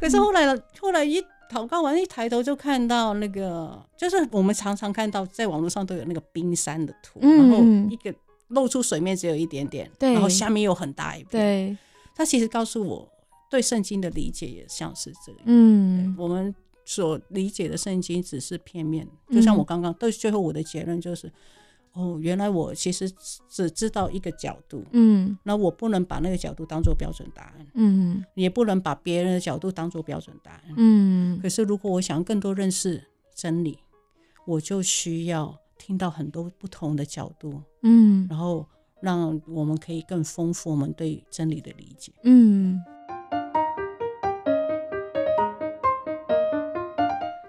Speaker 2: 可是后来呢？后来一。祷告完一抬头就看到那个，就是我们常常看到在网络上都有那个冰山的图，然后一个露出水面只有一点点，然后下面又很大一片。对，他其实告诉我，对圣经的理解也像是这样。嗯，我们所理解的圣经只是片面，就像我刚刚，到最后我的结论就是。哦，原来我其实只知道一个角度，嗯，那我不能把那个角度当做标准答案，嗯，也不能把别人的角度当做标准答案，嗯。可是如果我想更多认识真理，我就需要听到很多不同的角度，嗯，然后让我们可以更丰富我们对真理的理解，嗯。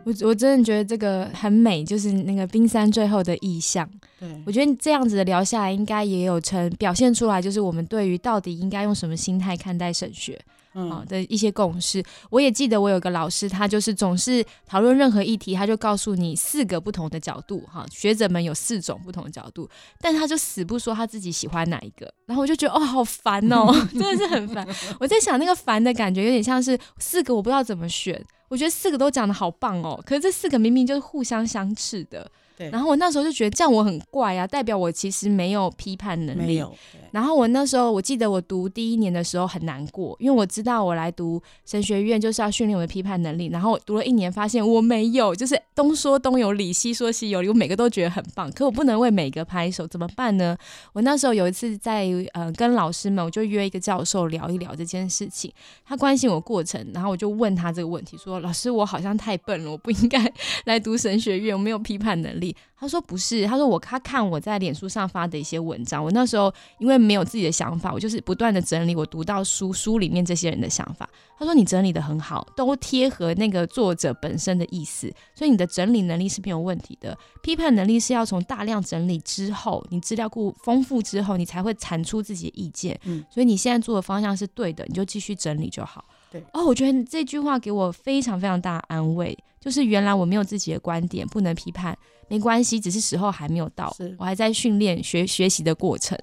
Speaker 1: 我我真的觉得这个很美，就是那个冰山最后的意象。对，我觉得这样子的聊下来，应该也有成表现出来，就是我们对于到底应该用什么心态看待神学。啊的一些共识，我也记得我有个老师，他就是总是讨论任何议题，他就告诉你四个不同的角度，哈，学者们有四种不同的角度，但他就死不说他自己喜欢哪一个，然后我就觉得哦，好烦哦，真的是很烦。我在想那个烦的感觉，有点像是四个我不知道怎么选，我觉得四个都讲的好棒哦，可是这四个明明就是互相相斥的。然后我那时候就觉得这样我很怪啊，代表我其实没有批判能力。没有。然后我那时候我记得我读第一年的时候很难过，因为我知道我来读神学院就是要训练我的批判能力。然后我读了一年，发现我没有，就是东说东有理，西说西有理，我每个都觉得很棒，可我不能为每个拍手，怎么办呢？我那时候有一次在呃跟老师们，我就约一个教授聊一聊这件事情。他关心我过程，然后我就问他这个问题，说老师我好像太笨了，我不应该 来读神学院，我没有批判能力。他说不是，他说我他看我在脸书上发的一些文章，我那时候因为没有自己的想法，我就是不断的整理我读到书书里面这些人的想法。他说你整理的很好，都贴合那个作者本身的意思，所以你的整理能力是没有问题的。批判能力是要从大量整理之后，你资料库丰富之后，你才会产出自己的意见。嗯，所以你现在做的方向是对的，你就继续整理就好。对哦，我觉得这句话给我非常非常大的安慰，就是原来我没有自己的观点，不能批判。没关系，只是时候还没有到，我还在训练学学习的过程。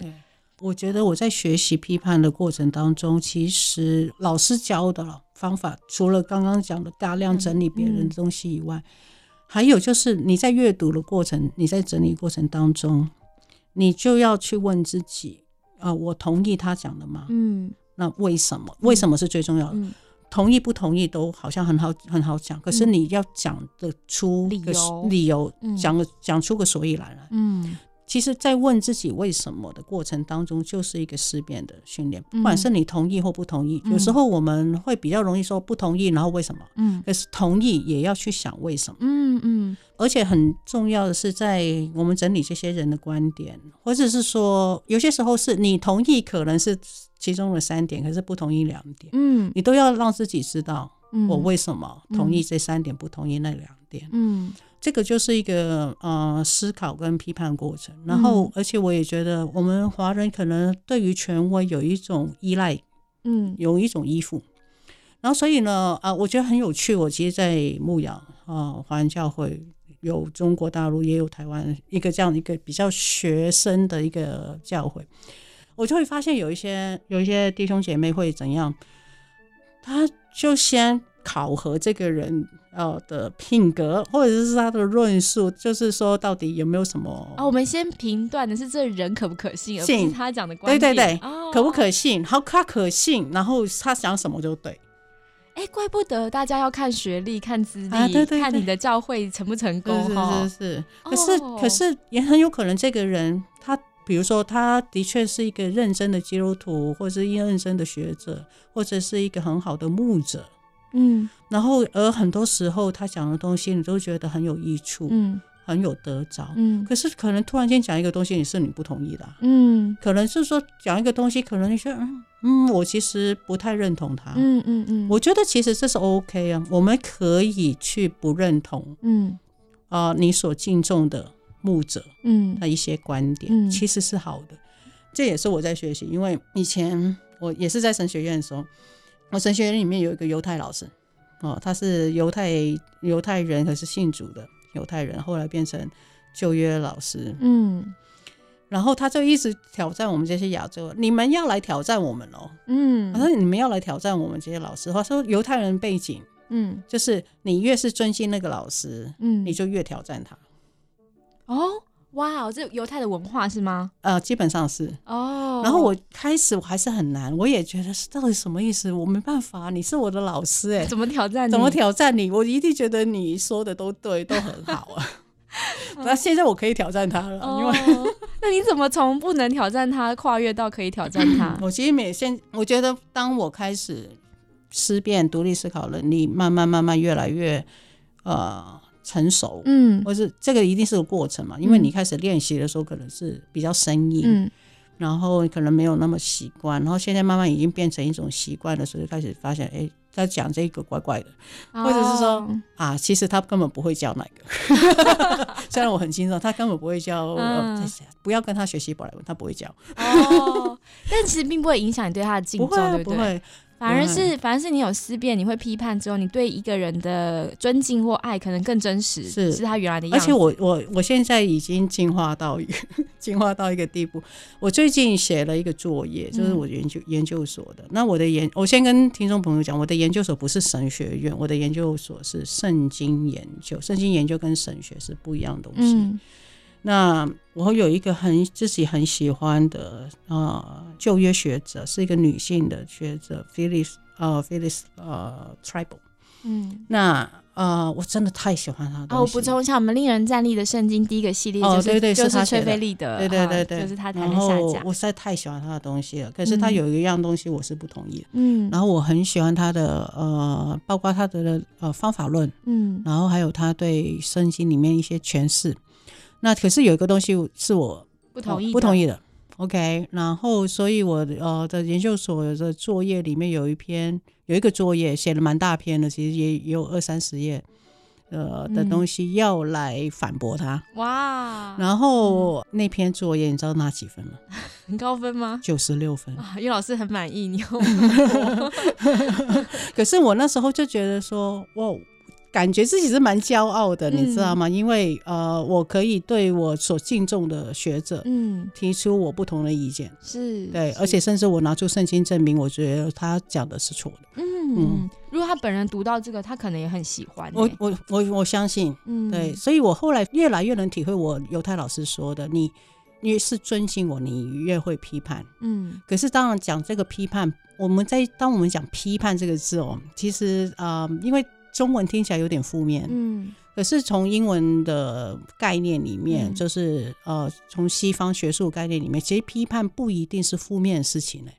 Speaker 2: 我觉得我在学习批判的过程当中，其实老师教的方法，除了刚刚讲的大量整理别人的东西以外，还有就是你在阅读的过程，你在整理过程当中，你就要去问自己：啊，我同意他讲的吗？嗯，那为什么？为什么是最重要的？同意不同意都好像很好很好讲，可是你要讲得出
Speaker 1: 理由，
Speaker 2: 理由讲个讲出个所以然来。嗯。其实，在问自己为什么的过程当中，就是一个思辨的训练。不管是你同意或不同意，有时候我们会比较容易说不同意，然后为什么？嗯，可是同意也要去想为什么。嗯嗯。而且很重要的是，在我们整理这些人的观点，或者是说，有些时候是你同意可能是其中的三点，可是不同意两点。嗯，你都要让自己知道，我为什么同意这三点，不同意那两点。嗯。这个就是一个呃思考跟批判过程，然后而且我也觉得我们华人可能对于权威有一种依赖，嗯，有一种依附，然后所以呢啊，我觉得很有趣。我其实，在牧养啊华人教会有中国大陆也有台湾一个这样的一个比较学生的一个教会，我就会发现有一些有一些弟兄姐妹会怎样，他就先。考核这个人呃的品格，或者是他的论述，就是说到底有没有什么
Speaker 1: 啊？我们先评断的是这人可不可信，而不是他讲的观
Speaker 2: 点。对对对，可不可信？好，他可信，然后他想什么就对。
Speaker 1: 哎，怪不得大家要看学历、看资历、看你的教会成不成功。
Speaker 2: 是是是。可是可是也很有可能，这个人他比如说他的确是一个认真的基督徒，或者是认真的学者，或者是一个很好的牧者。嗯，然后而很多时候他讲的东西，你都觉得很有益处，嗯，很有得着，嗯。可是可能突然间讲一个东西，你是你不同意的，嗯。可能是说讲一个东西，可能你说，嗯嗯，我其实不太认同他，嗯嗯嗯。我觉得其实这是 OK 啊，我们可以去不认同，嗯啊，你所敬重的牧者，嗯，的一些观点，嗯其实是好的。这也是我在学习，因为以前我也是在神学院的时候。我神学院里面有一个犹太老师，哦，他是犹太犹太人，可是信主的犹太人，后来变成旧约老师，嗯，然后他就一直挑战我们这些亚洲，你们要来挑战我们哦，嗯，他说你们要来挑战我们这些老师，他说犹太人背景，嗯，就是你越是尊敬那个老师，嗯，你就越挑战他，
Speaker 1: 哦。哇哦，这犹太的文化是吗？
Speaker 2: 呃，基本上是哦。然后我开始我还是很难，我也觉得是到底什么意思？我没办法，你是我的老师哎，
Speaker 1: 怎么挑战？
Speaker 2: 怎么 挑战你？我一定觉得你说的都对，都很好啊。那现在我可以挑战他了，因为
Speaker 1: 那你怎么从不能挑战他跨越到可以挑战他？
Speaker 2: 我其实每现我觉得，当我开始思辨、独立思考能力慢慢慢慢越来越呃。成熟，嗯，或是这个一定是个过程嘛，因为你开始练习的时候可能是比较生硬，嗯，然后可能没有那么习惯，然后现在慢慢已经变成一种习惯的时候，就开始发现，哎，他讲这个怪怪的，或者是说啊，其实他根本不会教那个，虽然我很清楚他根本不会教，不要跟他学习宝莱文，他不会教，
Speaker 1: 哦，但其实并不会影响你对他的敬重，对
Speaker 2: 不对？
Speaker 1: 反而是，反而是你有思辨，你会批判之后，你对一个人的尊敬或爱可能更真实，是是他原来的样
Speaker 2: 子。而且我我我现在已经进化到 进化到一个地步。我最近写了一个作业，就是我研究研究所的。那我的研，我先跟听众朋友讲，我的研究所不是神学院，我的研究所是圣经研究。圣经研究跟神学是不一样的东西。那我有一个很自己很喜欢的呃旧约学者，是一个女性的学者，Phyllis 呃 Phyllis 呃 Tribal，嗯，那呃我真的太喜欢她。
Speaker 1: 哦，我补充一下，我们令人站立的圣经第一个系列就是就是崔菲利的，
Speaker 2: 对对对对，
Speaker 1: 就是他谈的下
Speaker 2: 家。我实在太喜欢他的东西了，可是他有一样东西我是不同意的，嗯，然后我很喜欢他的呃，包括他的呃方法论，嗯，然后还有他对圣经里面一些诠释。那可是有一个东西是我
Speaker 1: 不同意
Speaker 2: 不同意的，OK。然后，所以我呃的研究所的作业里面有一篇有一个作业写了蛮大篇的，其实也也有二三十页呃的东西要来反驳他。哇！然后那篇作业你知道拿几分吗？
Speaker 1: 很 高分吗？
Speaker 2: 九十六分。
Speaker 1: 因为老师很满意你。
Speaker 2: 可是我那时候就觉得说，哇！感觉自己是蛮骄傲的，你知道吗？因为呃，我可以对我所敬重的学者，嗯，提出我不同的意见，
Speaker 1: 是
Speaker 2: 对，而且甚至我拿出圣经证明，我觉得他讲的是错的。
Speaker 1: 嗯嗯，如果他本人读到这个，他可能也很喜欢。
Speaker 2: 我我我我相信，嗯，对，所以我后来越来越能体会我犹太老师说的，你越是尊敬我，你越会批判。嗯，可是当然讲这个批判，我们在当我们讲批判这个字哦，其实啊，因为中文听起来有点负面。嗯，可是从英文的概念里面，就是呃，从西方学术概念里面，其实批判不一定是负面的事情呢。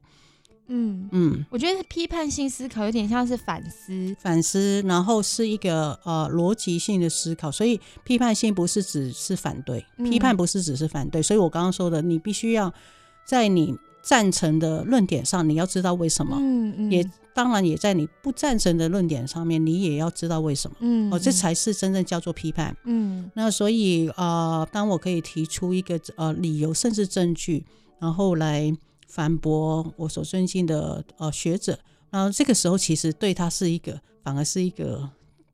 Speaker 1: 嗯。嗯，我觉得批判性思考有点像是反思，
Speaker 2: 反思，然后是一个呃逻辑性的思考，所以批判性不是只是反对，批判不是只是反对，所以我刚刚说的，你必须要在你赞成的论点上，你要知道为什么，嗯嗯，也当然也在你不赞成的论点上面，你也要知道为什么，嗯，哦，这才是真正叫做批判，嗯，那所以呃，当我可以提出一个呃理由甚至证据，然后来。反驳我所尊敬的呃学者，然后这个时候其实对他是一个，反而是一个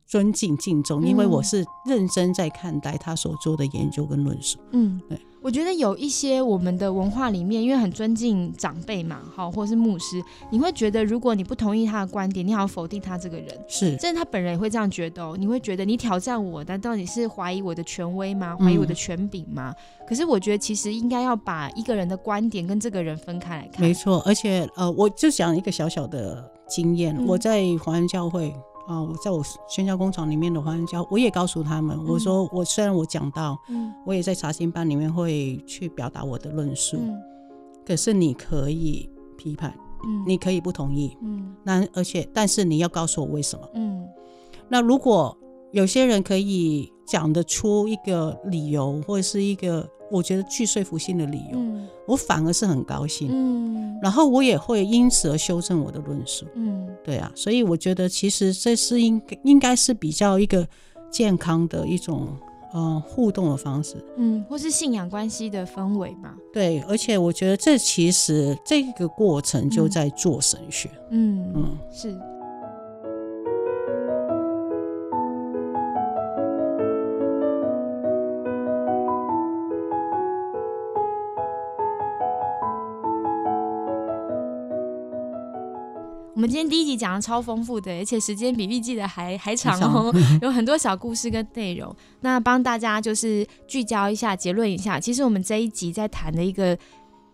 Speaker 2: 尊敬敬重，因为我是认真在看待他所做的研究跟论述。嗯，对。
Speaker 1: 我觉得有一些我们的文化里面，因为很尊敬长辈嘛，好，或者是牧师，你会觉得如果你不同意他的观点，你好像否定他这个人，
Speaker 2: 是，
Speaker 1: 甚至他本人也会这样觉得哦。你会觉得你挑战我，难道你是怀疑我的权威吗？怀疑我的权柄吗？可是我觉得其实应该要把一个人的观点跟这个人分开来看。
Speaker 2: 没错，而且呃，我就讲一个小小的经验，我在华人教会。啊，我在我宣教工厂里面的华人教，我也告诉他们，我说我虽然我讲到，嗯，我也在查经班里面会去表达我的论述，嗯，可是你可以批判，嗯，你可以不同意，嗯，那而且但是你要告诉我为什么，嗯，那如果有些人可以讲得出一个理由或者是一个。我觉得具说服性的理由，我反而是很高兴。嗯，然后我也会因此而修正我的论述。嗯，对啊，所以我觉得其实这是应应该是比较一个健康的一种呃互动的方式。
Speaker 1: 嗯，或是信仰关系的氛围嘛。
Speaker 2: 对，而且我觉得这其实这个过程就在做神学。
Speaker 1: 嗯嗯，是。们今天第一集讲的超丰富的，而且时间比预计的还还长哦，有很多小故事跟内容。那帮大家就是聚焦一下，结论一下，其实我们这一集在谈的一个。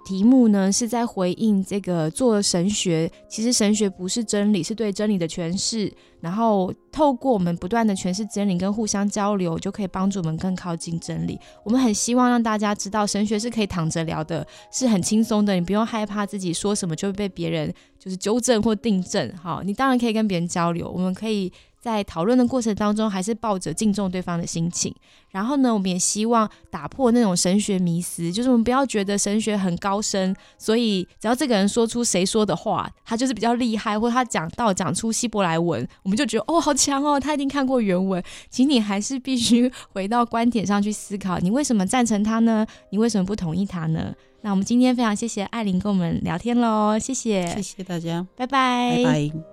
Speaker 1: 题目呢是在回应这个做神学，其实神学不是真理，是对真理的诠释。然后透过我们不断的诠释真理跟互相交流，就可以帮助我们更靠近真理。我们很希望让大家知道，神学是可以躺着聊的，是很轻松的，你不用害怕自己说什么就会被别人就是纠正或定正。好，你当然可以跟别人交流，我们可以。在讨论的过程当中，还是抱着敬重对方的心情。然后呢，我们也希望打破那种神学迷思，就是我们不要觉得神学很高深，所以只要这个人说出谁说的话，他就是比较厉害，或者他讲到讲出希伯来文，我们就觉得哦，好强哦，他一定看过原文。请你还是必须 回到观点上去思考，你为什么赞成他呢？你为什么不同意他呢？那我们今天非常谢谢艾琳跟我们聊天喽，谢谢，
Speaker 2: 谢谢大家，
Speaker 1: 拜拜，
Speaker 2: 拜拜。